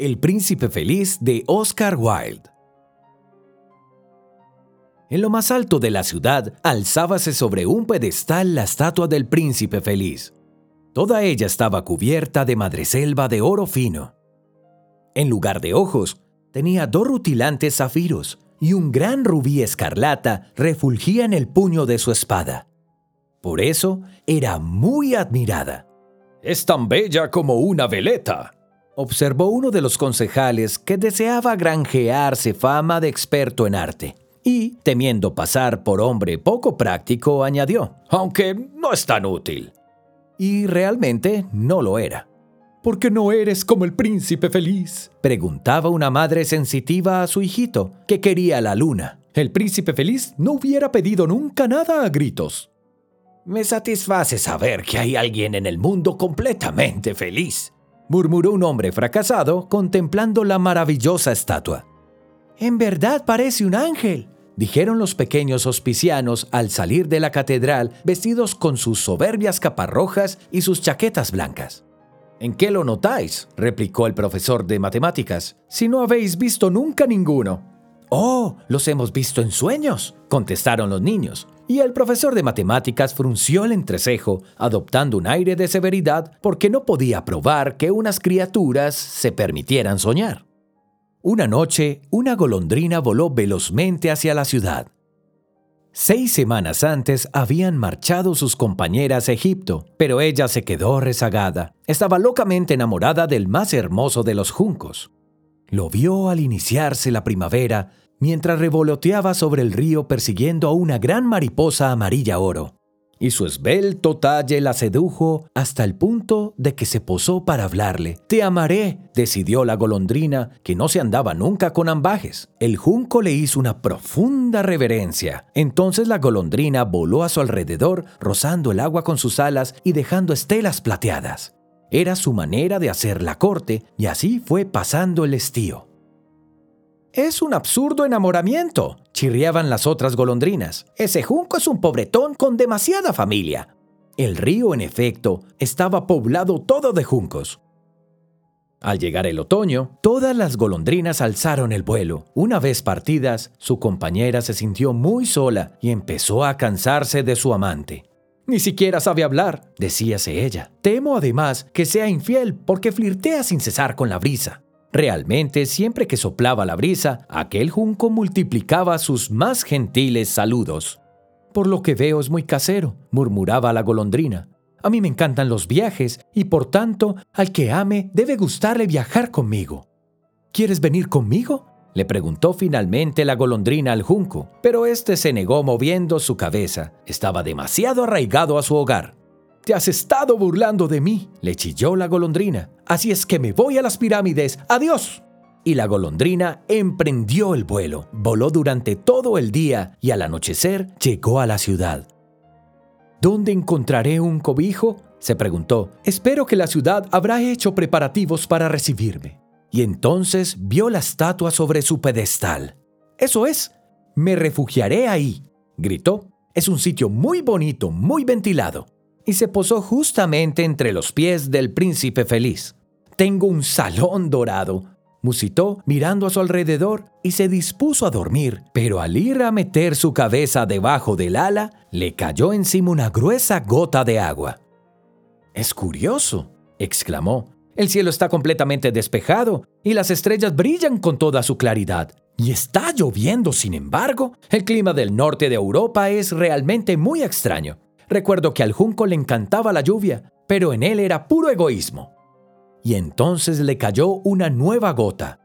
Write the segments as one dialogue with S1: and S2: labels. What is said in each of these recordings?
S1: El príncipe feliz de Oscar Wilde. En lo más alto de la ciudad alzábase sobre un pedestal la estatua del príncipe feliz. Toda ella estaba cubierta de madreselva de oro fino. En lugar de ojos, tenía dos rutilantes zafiros y un gran rubí escarlata refulgía en el puño de su espada. Por eso era muy admirada.
S2: Es tan bella como una veleta,
S1: observó uno de los concejales que deseaba granjearse fama de experto en arte. Y, temiendo pasar por hombre poco práctico, añadió,
S2: aunque no es tan útil.
S1: Y realmente no lo era.
S3: ¿Por qué no eres como el príncipe feliz?
S1: preguntaba una madre sensitiva a su hijito, que quería la luna.
S3: El príncipe feliz no hubiera pedido nunca nada a gritos.
S2: Me satisface saber que hay alguien en el mundo completamente feliz,
S1: murmuró un hombre fracasado contemplando la maravillosa estatua.
S4: En verdad parece un ángel,
S1: dijeron los pequeños hospicianos al salir de la catedral vestidos con sus soberbias capas rojas y sus chaquetas blancas.
S2: ¿En qué lo notáis? replicó el profesor de matemáticas,
S3: si no habéis visto nunca ninguno.
S1: Oh, los hemos visto en sueños, contestaron los niños, y el profesor de matemáticas frunció el entrecejo, adoptando un aire de severidad porque no podía probar que unas criaturas se permitieran soñar. Una noche, una golondrina voló velozmente hacia la ciudad. Seis semanas antes habían marchado sus compañeras a Egipto, pero ella se quedó rezagada. Estaba locamente enamorada del más hermoso de los juncos. Lo vio al iniciarse la primavera mientras revoloteaba sobre el río persiguiendo a una gran mariposa amarilla oro. Y su esbelto talle la sedujo hasta el punto de que se posó para hablarle. Te amaré, decidió la golondrina, que no se andaba nunca con ambajes. El junco le hizo una profunda reverencia. Entonces la golondrina voló a su alrededor, rozando el agua con sus alas y dejando estelas plateadas. Era su manera de hacer la corte, y así fue pasando el estío.
S4: Es un absurdo enamoramiento, chirriaban las otras golondrinas. Ese junco es un pobretón con demasiada familia.
S1: El río, en efecto, estaba poblado todo de juncos. Al llegar el otoño, todas las golondrinas alzaron el vuelo. Una vez partidas, su compañera se sintió muy sola y empezó a cansarse de su amante.
S3: Ni siquiera sabe hablar,
S1: decíase ella.
S4: Temo además que sea infiel porque flirtea sin cesar con la brisa.
S1: Realmente, siempre que soplaba la brisa, aquel junco multiplicaba sus más gentiles saludos.
S3: Por lo que veo es muy casero, murmuraba la golondrina. A mí me encantan los viajes y por tanto, al que ame debe gustarle viajar conmigo. ¿Quieres venir conmigo?
S1: le preguntó finalmente la golondrina al junco, pero éste se negó moviendo su cabeza. Estaba demasiado arraigado a su hogar.
S3: Te has estado burlando de mí,
S1: le chilló la golondrina.
S3: Así es que me voy a las pirámides. Adiós.
S1: Y la golondrina emprendió el vuelo. Voló durante todo el día y al anochecer llegó a la ciudad.
S3: ¿Dónde encontraré un cobijo? se preguntó. Espero que la ciudad habrá hecho preparativos para recibirme.
S1: Y entonces vio la estatua sobre su pedestal.
S4: Eso es, me refugiaré ahí, gritó. Es un sitio muy bonito, muy ventilado
S1: y se posó justamente entre los pies del príncipe feliz.
S4: Tengo un salón dorado, musitó mirando a su alrededor y se dispuso a dormir, pero al ir a meter su cabeza debajo del ala, le cayó encima una gruesa gota de agua.
S1: Es curioso, exclamó. El cielo está completamente despejado y las estrellas brillan con toda su claridad. Y está lloviendo, sin embargo. El clima del norte de Europa es realmente muy extraño. Recuerdo que al junco le encantaba la lluvia, pero en él era puro egoísmo. Y entonces le cayó una nueva gota.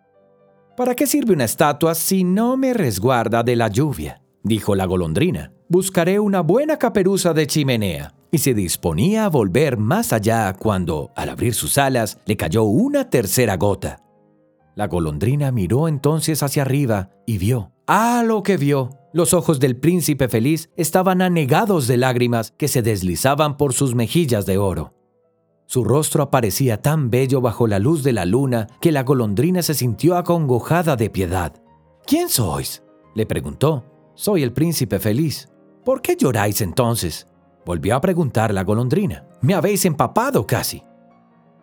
S1: ¿Para qué sirve una estatua si no me resguarda de la lluvia? dijo la golondrina. Buscaré una buena caperuza de chimenea. Y se disponía a volver más allá cuando, al abrir sus alas, le cayó una tercera gota. La golondrina miró entonces hacia arriba y vio. ¡Ah, lo que vio! Los ojos del príncipe feliz estaban anegados de lágrimas que se deslizaban por sus mejillas de oro. Su rostro aparecía tan bello bajo la luz de la luna que la golondrina se sintió acongojada de piedad. ¿Quién sois? le preguntó. Soy el príncipe feliz. ¿Por qué lloráis entonces? Volvió a preguntar la golondrina. Me habéis empapado casi.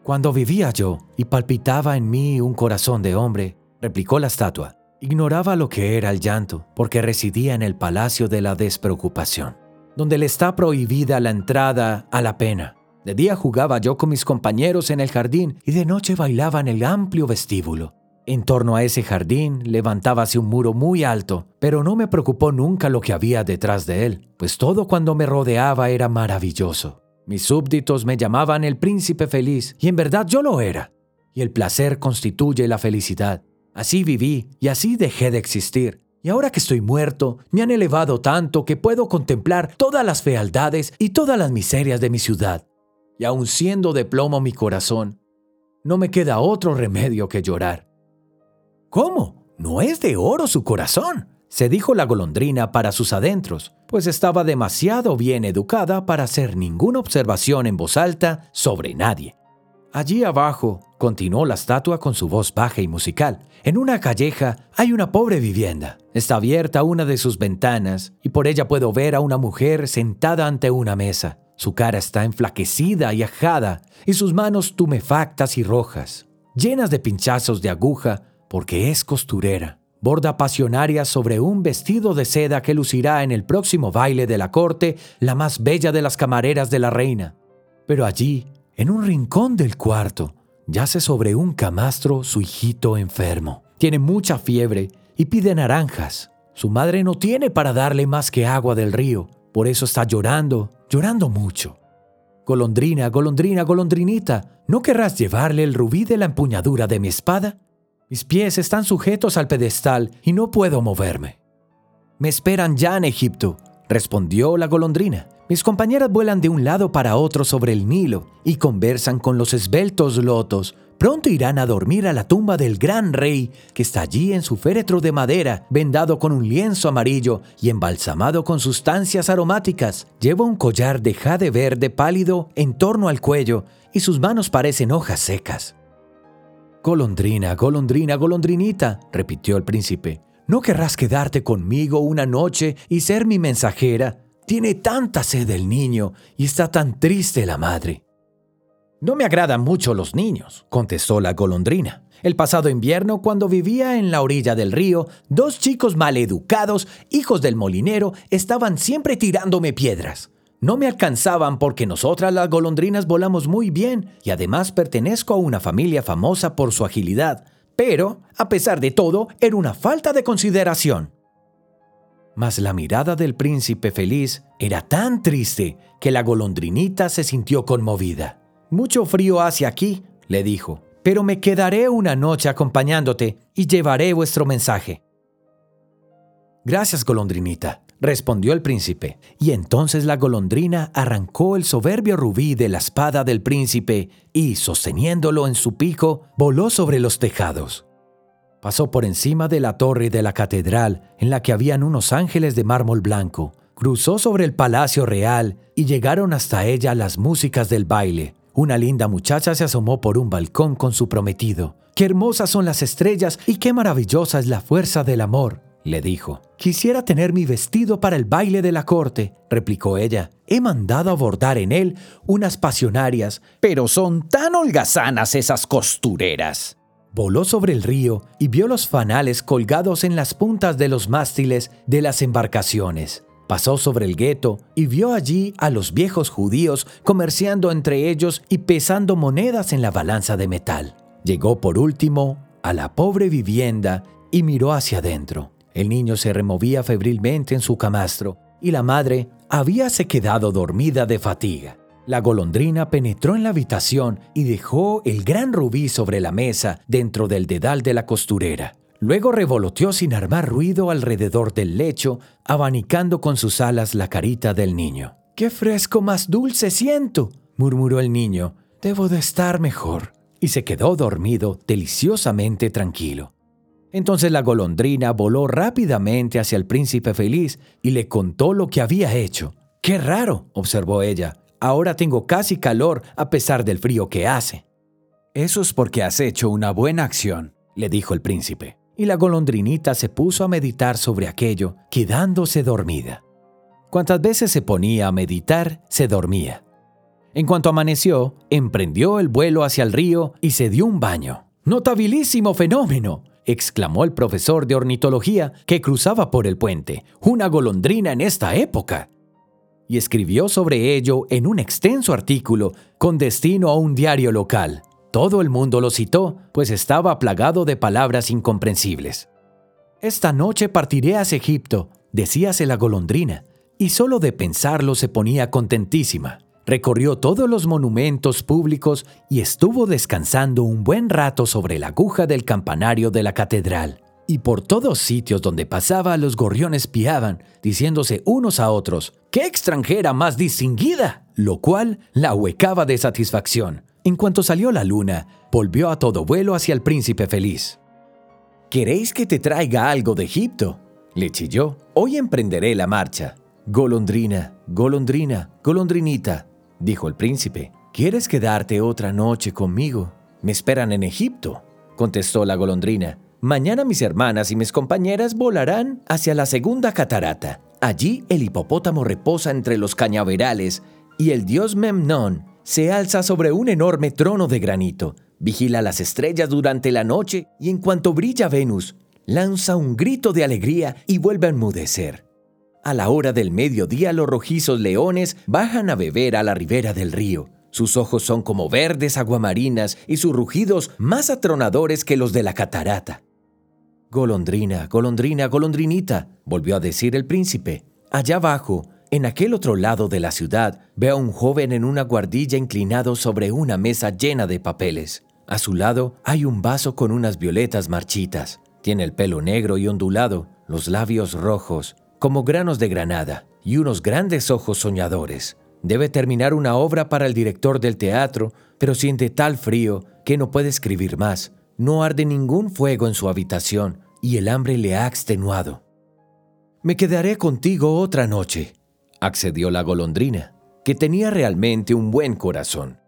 S3: Cuando vivía yo y palpitaba en mí un corazón de hombre, replicó la estatua, ignoraba lo que era el llanto, porque residía en el palacio de la despreocupación, donde le está prohibida la entrada a la pena. De día jugaba yo con mis compañeros en el jardín y de noche bailaba en el amplio vestíbulo. En torno a ese jardín levantábase un muro muy alto, pero no me preocupó nunca lo que había detrás de él, pues todo cuando me rodeaba era maravilloso. Mis súbditos me llamaban el príncipe feliz, y en verdad yo lo era. Y el placer constituye la felicidad. Así viví y así dejé de existir. Y ahora que estoy muerto, me han elevado tanto que puedo contemplar todas las fealdades y todas las miserias de mi ciudad. Y aun siendo de plomo mi corazón, no me queda otro remedio que llorar.
S2: ¿Cómo? ¿No es de oro su corazón?
S3: se dijo la golondrina para sus adentros, pues estaba demasiado bien educada para hacer ninguna observación en voz alta sobre nadie. Allí abajo, continuó la estatua con su voz baja y musical, en una calleja hay una pobre vivienda. Está abierta una de sus ventanas y por ella puedo ver a una mujer sentada ante una mesa. Su cara está enflaquecida y ajada y sus manos tumefactas y rojas, llenas de pinchazos de aguja porque es costurera borda pasionaria sobre un vestido de seda que lucirá en el próximo baile de la corte la más bella de las camareras de la reina. Pero allí, en un rincón del cuarto, yace sobre un camastro su hijito enfermo. Tiene mucha fiebre y pide naranjas. Su madre no tiene para darle más que agua del río, por eso está llorando, llorando mucho. Golondrina, golondrina, golondrinita, ¿no querrás llevarle el rubí de la empuñadura de mi espada? Mis pies están sujetos al pedestal y no puedo moverme.
S2: Me esperan ya en Egipto, respondió la golondrina. Mis compañeras vuelan de un lado para otro sobre el Nilo y conversan con los esbeltos lotos. Pronto irán a dormir a la tumba del gran rey que está allí en su féretro de madera, vendado con un lienzo amarillo y embalsamado con sustancias aromáticas. Lleva un collar de jade verde pálido en torno al cuello y sus manos parecen hojas secas.
S3: Golondrina, golondrina, golondrinita, repitió el príncipe, ¿no querrás quedarte conmigo una noche y ser mi mensajera? Tiene tanta sed el niño y está tan triste la madre.
S2: No me agradan mucho los niños, contestó la golondrina. El pasado invierno, cuando vivía en la orilla del río, dos chicos maleducados, hijos del molinero, estaban siempre tirándome piedras no me alcanzaban porque nosotras las golondrinas volamos muy bien y además pertenezco a una familia famosa por su agilidad, pero, a pesar de todo, era una falta de consideración. Mas la mirada del príncipe feliz era tan triste que la golondrinita se sintió conmovida. Mucho frío hace aquí, le dijo, pero me quedaré una noche acompañándote y llevaré vuestro mensaje.
S3: Gracias, golondrinita, respondió el príncipe. Y entonces la golondrina arrancó el soberbio rubí de la espada del príncipe y, sosteniéndolo en su pico, voló sobre los tejados. Pasó por encima de la torre de la catedral, en la que habían unos ángeles de mármol blanco, cruzó sobre el palacio real y llegaron hasta ella las músicas del baile. Una linda muchacha se asomó por un balcón con su prometido. ¡Qué hermosas son las estrellas y qué maravillosa es la fuerza del amor! le dijo. Quisiera tener mi vestido para el baile de la corte, replicó ella. He mandado a bordar en él unas pasionarias, pero son tan holgazanas esas costureras. Voló sobre el río y vio los fanales colgados en las puntas de los mástiles de las embarcaciones. Pasó sobre el gueto y vio allí a los viejos judíos comerciando entre ellos y pesando monedas en la balanza de metal. Llegó por último a la pobre vivienda y miró hacia adentro. El niño se removía febrilmente en su camastro y la madre habíase quedado dormida de fatiga. La golondrina penetró en la habitación y dejó el gran rubí sobre la mesa dentro del dedal de la costurera. Luego revoloteó sin armar ruido alrededor del lecho, abanicando con sus alas la carita del niño. ¡Qué fresco más dulce siento! murmuró el niño. Debo de estar mejor. Y se quedó dormido, deliciosamente tranquilo. Entonces la golondrina voló rápidamente hacia el príncipe feliz y le contó lo que había hecho. ¡Qué raro! observó ella. Ahora tengo casi calor a pesar del frío que hace. Eso es porque has hecho una buena acción, le dijo el príncipe. Y la golondrinita se puso a meditar sobre aquello, quedándose dormida. Cuantas veces se ponía a meditar, se dormía. En cuanto amaneció, emprendió el vuelo hacia el río y se dio un baño. Notabilísimo fenómeno, exclamó el profesor de ornitología que cruzaba por el puente. Una golondrina en esta época. Y escribió sobre ello en un extenso artículo con destino a un diario local. Todo el mundo lo citó, pues estaba plagado de palabras incomprensibles. Esta noche partiré hacia Egipto, decíase la golondrina, y solo de pensarlo se ponía contentísima. Recorrió todos los monumentos públicos y estuvo descansando un buen rato sobre la aguja del campanario de la catedral. Y por todos sitios donde pasaba los gorriones piaban, diciéndose unos a otros, ¡qué extranjera más distinguida! Lo cual la huecaba de satisfacción. En cuanto salió la luna, volvió a todo vuelo hacia el príncipe feliz. ¿Queréis que te traiga algo de Egipto? Le chilló. Hoy emprenderé la marcha. Golondrina, golondrina, golondrinita, dijo el príncipe. ¿Quieres quedarte otra noche conmigo? Me esperan en Egipto, contestó la golondrina. Mañana mis hermanas y mis compañeras volarán hacia la segunda catarata. Allí el hipopótamo reposa entre los cañaverales y el dios Memnón se alza sobre un enorme trono de granito. Vigila las estrellas durante la noche y en cuanto brilla Venus, lanza un grito de alegría y vuelve a enmudecer. A la hora del mediodía los rojizos leones bajan a beber a la ribera del río. Sus ojos son como verdes aguamarinas y sus rugidos más atronadores que los de la catarata. Golondrina, golondrina, golondrinita, volvió a decir el príncipe. Allá abajo, en aquel otro lado de la ciudad, veo a un joven en una guardilla inclinado sobre una mesa llena de papeles. A su lado hay un vaso con unas violetas marchitas. Tiene el pelo negro y ondulado, los labios rojos, como granos de granada, y unos grandes ojos soñadores. Debe terminar una obra para el director del teatro, pero siente tal frío que no puede escribir más. No arde ningún fuego en su habitación y el hambre le ha extenuado. Me quedaré contigo otra noche, accedió la golondrina, que tenía realmente un buen corazón.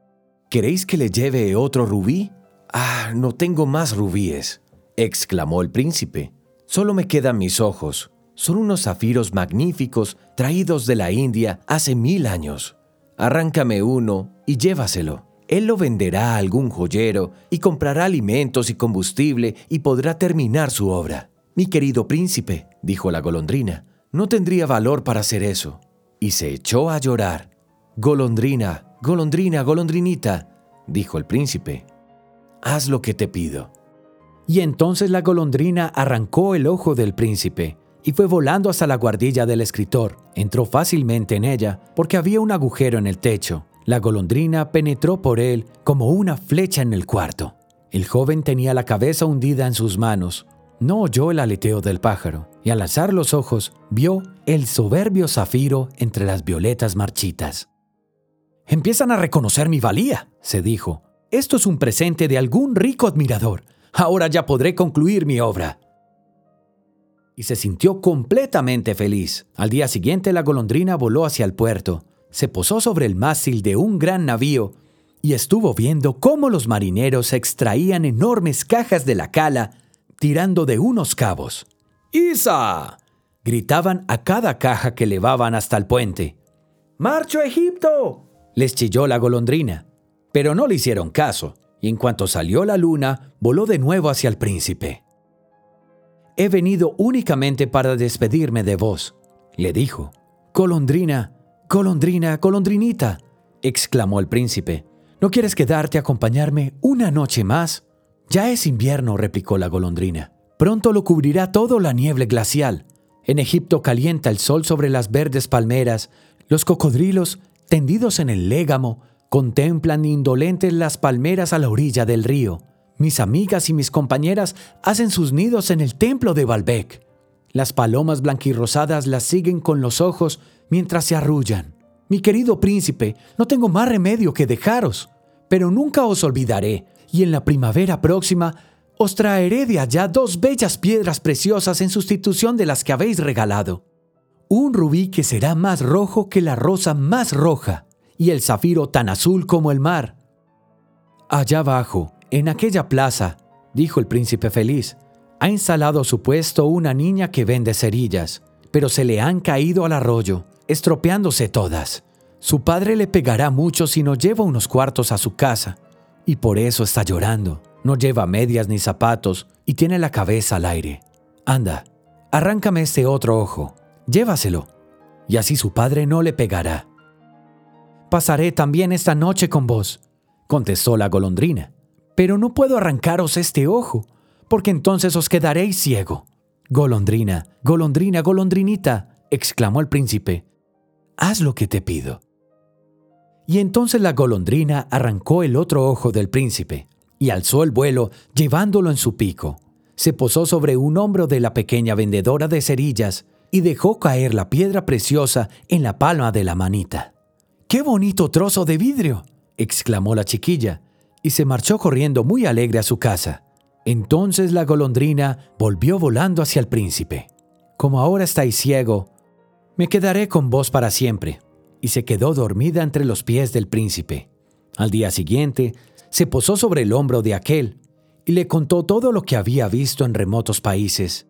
S3: ¿Queréis que le lleve otro rubí? Ah, no tengo más rubíes, exclamó el príncipe. Solo me quedan mis ojos, son unos zafiros magníficos traídos de la India hace mil años. Arráncame uno y llévaselo. Él lo venderá a algún joyero y comprará alimentos y combustible y podrá terminar su obra. Mi querido príncipe, dijo la golondrina, no tendría valor para hacer eso. Y se echó a llorar. Golondrina, golondrina, golondrinita, dijo el príncipe, haz lo que te pido. Y entonces la golondrina arrancó el ojo del príncipe y fue volando hasta la guardilla del escritor. Entró fácilmente en ella porque había un agujero en el techo. La golondrina penetró por él como una flecha en el cuarto. El joven tenía la cabeza hundida en sus manos. No oyó el aleteo del pájaro y al alzar los ojos vio el soberbio zafiro entre las violetas marchitas. Empiezan a reconocer mi valía, se dijo. Esto es un presente de algún rico admirador. Ahora ya podré concluir mi obra y se sintió completamente feliz. Al día siguiente la golondrina voló hacia el puerto, se posó sobre el mástil de un gran navío y estuvo viendo cómo los marineros extraían enormes cajas de la cala tirando de unos cabos. ¡Isa! gritaban a cada caja que levaban hasta el puente. ¡Marcho a Egipto! les chilló la golondrina, pero no le hicieron caso, y en cuanto salió la luna, voló de nuevo hacia el príncipe. He venido únicamente para despedirme de vos, le dijo. Colondrina, colondrina, colondrinita, exclamó el príncipe. ¿No quieres quedarte a acompañarme una noche más? Ya es invierno, replicó la golondrina. Pronto lo cubrirá todo la nieve glacial. En Egipto calienta el sol sobre las verdes palmeras. Los cocodrilos, tendidos en el légamo, contemplan indolentes las palmeras a la orilla del río. Mis amigas y mis compañeras hacen sus nidos en el templo de Baalbek. Las palomas blanquirrosadas las siguen con los ojos mientras se arrullan. Mi querido príncipe, no tengo más remedio que dejaros, pero nunca os olvidaré, y en la primavera próxima os traeré de allá dos bellas piedras preciosas en sustitución de las que habéis regalado. Un rubí que será más rojo que la rosa más roja, y el zafiro tan azul como el mar. Allá abajo, en aquella plaza, dijo el príncipe feliz, ha instalado su puesto una niña que vende cerillas, pero se le han caído al arroyo, estropeándose todas. Su padre le pegará mucho si no lleva unos cuartos a su casa, y por eso está llorando. No lleva medias ni zapatos y tiene la cabeza al aire. Anda, arráncame este otro ojo, llévaselo, y así su padre no le pegará. Pasaré también esta noche con vos, contestó la golondrina, pero no puedo arrancaros este ojo, porque entonces os quedaréis ciego. Golondrina, golondrina, golondrinita, exclamó el príncipe, haz lo que te pido. Y entonces la golondrina arrancó el otro ojo del príncipe y alzó el vuelo llevándolo en su pico. Se posó sobre un hombro de la pequeña vendedora de cerillas y dejó caer la piedra preciosa en la palma de la manita. ¡Qué bonito trozo de vidrio! exclamó la chiquilla, y se marchó corriendo muy alegre a su casa. Entonces la golondrina volvió volando hacia el príncipe. Como ahora estáis ciego, me quedaré con vos para siempre. Y se quedó dormida entre los pies del príncipe. Al día siguiente, se posó sobre el hombro de aquel y le contó todo lo que había visto en remotos países.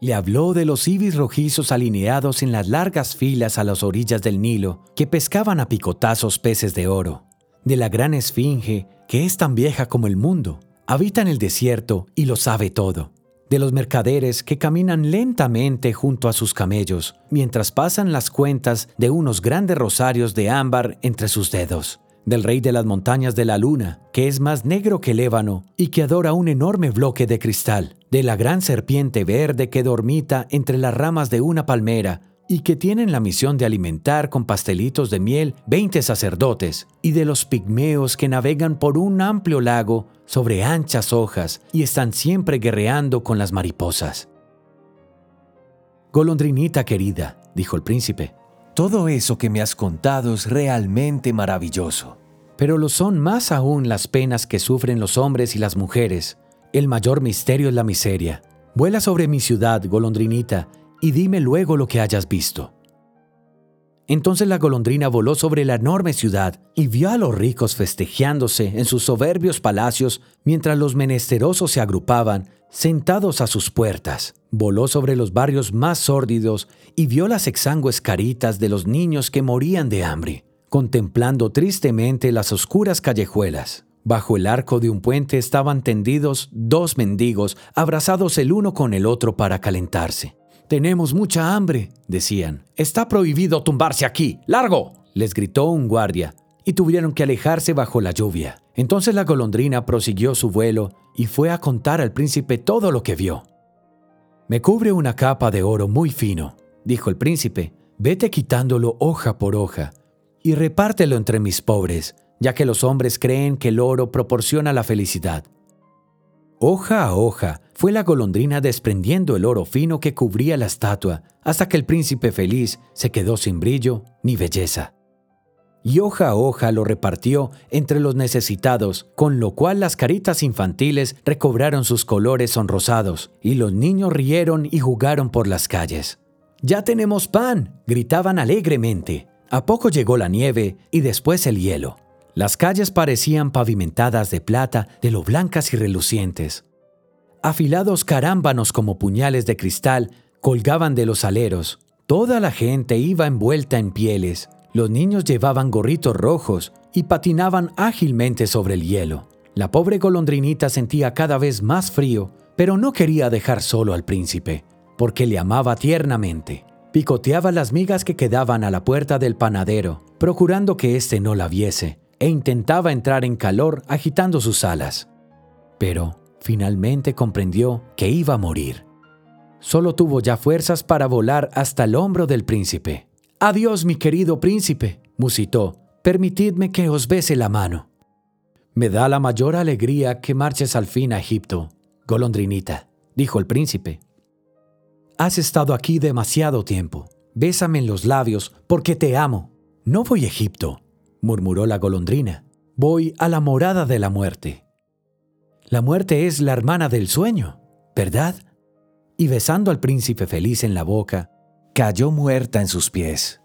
S3: Le habló de los ibis rojizos alineados en las largas filas a las orillas del Nilo que pescaban a picotazos peces de oro, de la gran esfinge que es tan vieja como el mundo, habita en el desierto y lo sabe todo, de los mercaderes que caminan lentamente junto a sus camellos mientras pasan las cuentas de unos grandes rosarios de ámbar entre sus dedos, del rey de las montañas de la luna, que es más negro que el ébano y que adora un enorme bloque de cristal, de la gran serpiente verde que dormita entre las ramas de una palmera y que tienen la misión de alimentar con pastelitos de miel 20 sacerdotes, y de los pigmeos que navegan por un amplio lago sobre anchas hojas y están siempre guerreando con las mariposas. Golondrinita querida, dijo el príncipe, todo eso que me has contado es realmente maravilloso. Pero lo son más aún las penas que sufren los hombres y las mujeres. El mayor misterio es la miseria. Vuela sobre mi ciudad, golondrinita, y dime luego lo que hayas visto. Entonces la golondrina voló sobre la enorme ciudad y vio a los ricos festejándose en sus soberbios palacios mientras los menesterosos se agrupaban sentados a sus puertas. Voló sobre los barrios más sórdidos y vio las exangües caritas de los niños que morían de hambre, contemplando tristemente las oscuras callejuelas. Bajo el arco de un puente estaban tendidos dos mendigos, abrazados el uno con el otro para calentarse. Tenemos mucha hambre, decían. Está prohibido tumbarse aquí. ¡Largo! les gritó un guardia, y tuvieron que alejarse bajo la lluvia. Entonces la golondrina prosiguió su vuelo y fue a contar al príncipe todo lo que vio. Me cubre una capa de oro muy fino, dijo el príncipe. Vete quitándolo hoja por hoja y repártelo entre mis pobres, ya que los hombres creen que el oro proporciona la felicidad. Hoja a hoja fue la golondrina desprendiendo el oro fino que cubría la estatua, hasta que el príncipe feliz se quedó sin brillo ni belleza y hoja a hoja lo repartió entre los necesitados, con lo cual las caritas infantiles recobraron sus colores sonrosados, y los niños rieron y jugaron por las calles. Ya tenemos pan, gritaban alegremente. A poco llegó la nieve y después el hielo. Las calles parecían pavimentadas de plata, de lo blancas y relucientes. Afilados carámbanos como puñales de cristal colgaban de los aleros. Toda la gente iba envuelta en pieles, los niños llevaban gorritos rojos y patinaban ágilmente sobre el hielo. La pobre golondrinita sentía cada vez más frío, pero no quería dejar solo al príncipe, porque le amaba tiernamente. Picoteaba las migas que quedaban a la puerta del panadero, procurando que éste no la viese, e intentaba entrar en calor agitando sus alas. Pero finalmente comprendió que iba a morir. Solo tuvo ya fuerzas para volar hasta el hombro del príncipe. Adiós, mi querido príncipe, musitó. Permitidme que os bese la mano. Me da la mayor alegría que marches al fin a Egipto, golondrinita, dijo el príncipe. Has estado aquí demasiado tiempo. Bésame en los labios, porque te amo. No voy a Egipto, murmuró la golondrina. Voy a la morada de la muerte. La muerte es la hermana del sueño, ¿verdad? Y besando al príncipe feliz en la boca, cayó muerta en sus pies.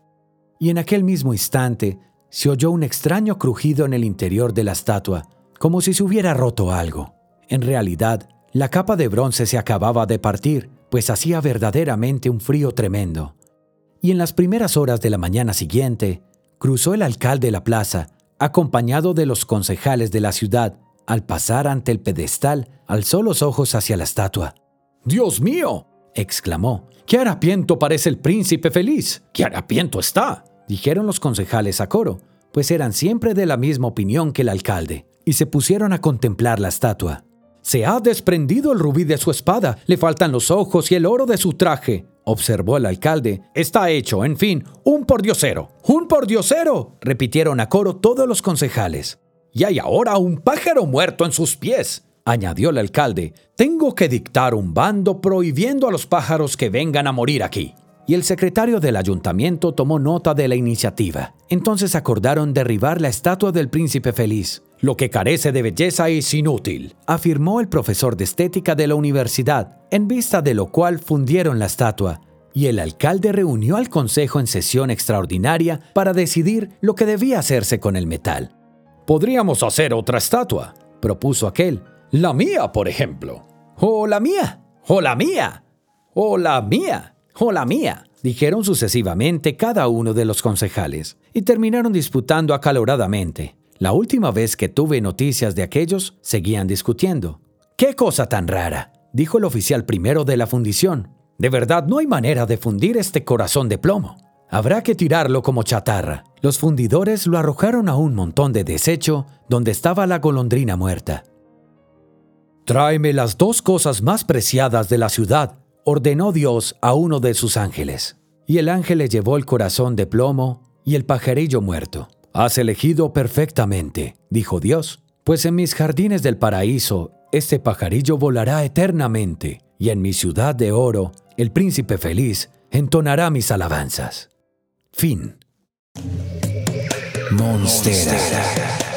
S3: Y en aquel mismo instante se oyó un extraño crujido en el interior de la estatua, como si se hubiera roto algo. En realidad, la capa de bronce se acababa de partir, pues hacía verdaderamente un frío tremendo. Y en las primeras horas de la mañana siguiente, cruzó el alcalde la plaza, acompañado de los concejales de la ciudad. Al pasar ante el pedestal, alzó los ojos hacia la estatua.
S2: ¡Dios mío! exclamó. ¡Qué harapiento parece el príncipe feliz! ¡Qué harapiento está!
S3: dijeron los concejales a coro, pues eran siempre de la misma opinión que el alcalde, y se pusieron a contemplar la estatua.
S2: Se ha desprendido el rubí de su espada, le faltan los ojos y el oro de su traje, observó el alcalde. Está hecho, en fin, un pordiosero. ¡Un pordiosero! repitieron a coro todos los concejales. Y hay ahora un pájaro muerto en sus pies, añadió el alcalde. Tengo que dictar un bando prohibiendo a los pájaros que vengan a morir aquí.
S3: Y el secretario del ayuntamiento tomó nota de la iniciativa. Entonces acordaron derribar la estatua del príncipe feliz.
S2: Lo que carece de belleza es inútil, afirmó el profesor de estética de la universidad, en vista de lo cual fundieron la estatua, y el alcalde reunió al consejo en sesión extraordinaria para decidir lo que debía hacerse con el metal. Podríamos hacer otra estatua, propuso aquel. La mía, por ejemplo.
S3: O la mía. O la mía. O la mía. O la mía. Dijeron sucesivamente cada uno de los concejales, y terminaron disputando acaloradamente. La última vez que tuve noticias de aquellos, seguían discutiendo.
S2: ¡Qué cosa tan rara! dijo el oficial primero de la fundición. De verdad no hay manera de fundir este corazón de plomo. Habrá que tirarlo como chatarra.
S3: Los fundidores lo arrojaron a un montón de desecho donde estaba la golondrina muerta.
S2: Tráeme las dos cosas más preciadas de la ciudad, ordenó Dios a uno de sus ángeles.
S3: Y el ángel le llevó el corazón de plomo y el pajarillo muerto.
S2: Has elegido perfectamente, dijo Dios, pues en mis jardines del paraíso este pajarillo volará eternamente, y en mi ciudad de oro el príncipe feliz entonará mis alabanzas. Fin.
S3: Monstera.